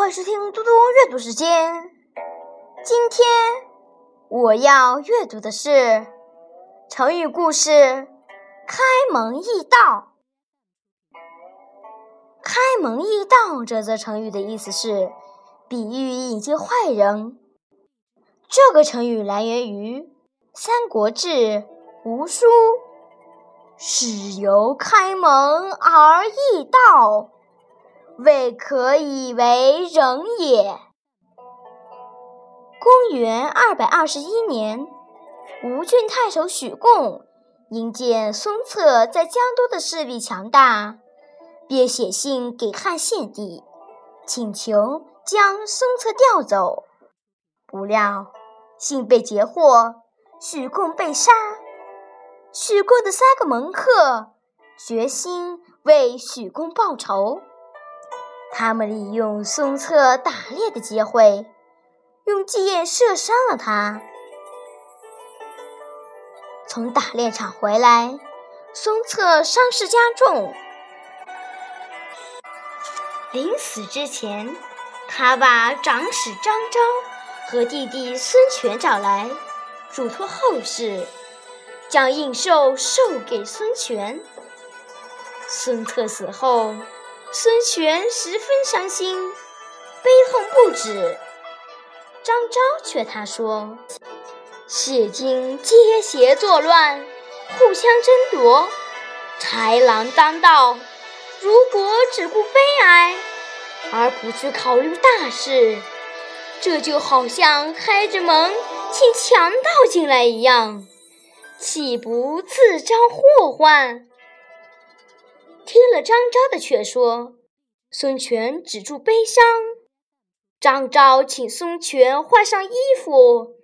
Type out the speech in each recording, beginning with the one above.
欢迎收听嘟嘟阅读时间。今天我要阅读的是成语故事“开门易道”。开门易道这则成语的意思是比喻引进坏人。这个成语来源于《三国志·吴书》：“始由开门而易道。”未可以为人也。公元二百二十一年，吴郡太守许贡因见孙策在江都的势力强大，便写信给汉献帝，请求将孙策调走。不料信被截获，许贡被杀。许贡的三个门客决心为许贡报仇。他们利用孙策打猎的机会，用箭射伤了他。从打猎场回来，孙策伤势加重。临死之前，他把长史张昭和弟弟孙权找来，嘱托后事，将印绶授给孙权。孙策死后。孙权十分伤心，悲痛不止。张昭劝他说：“现今街邪作乱，互相争夺，豺狼当道。如果只顾悲哀，而不去考虑大事，这就好像开着门请强盗进来一样，岂不自招祸患？”听了张昭的劝说，孙权止住悲伤。张昭请孙权换上衣服，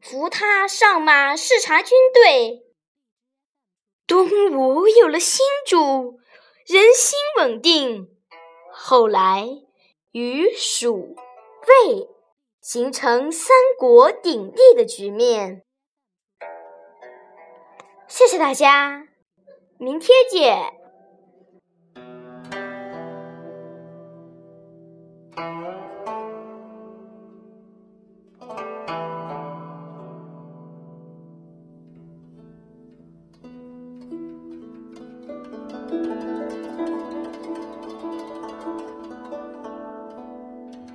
扶他上马视察军队。东吴有了新主，人心稳定。后来与蜀、魏形成三国鼎立的局面。谢谢大家，明天见。Música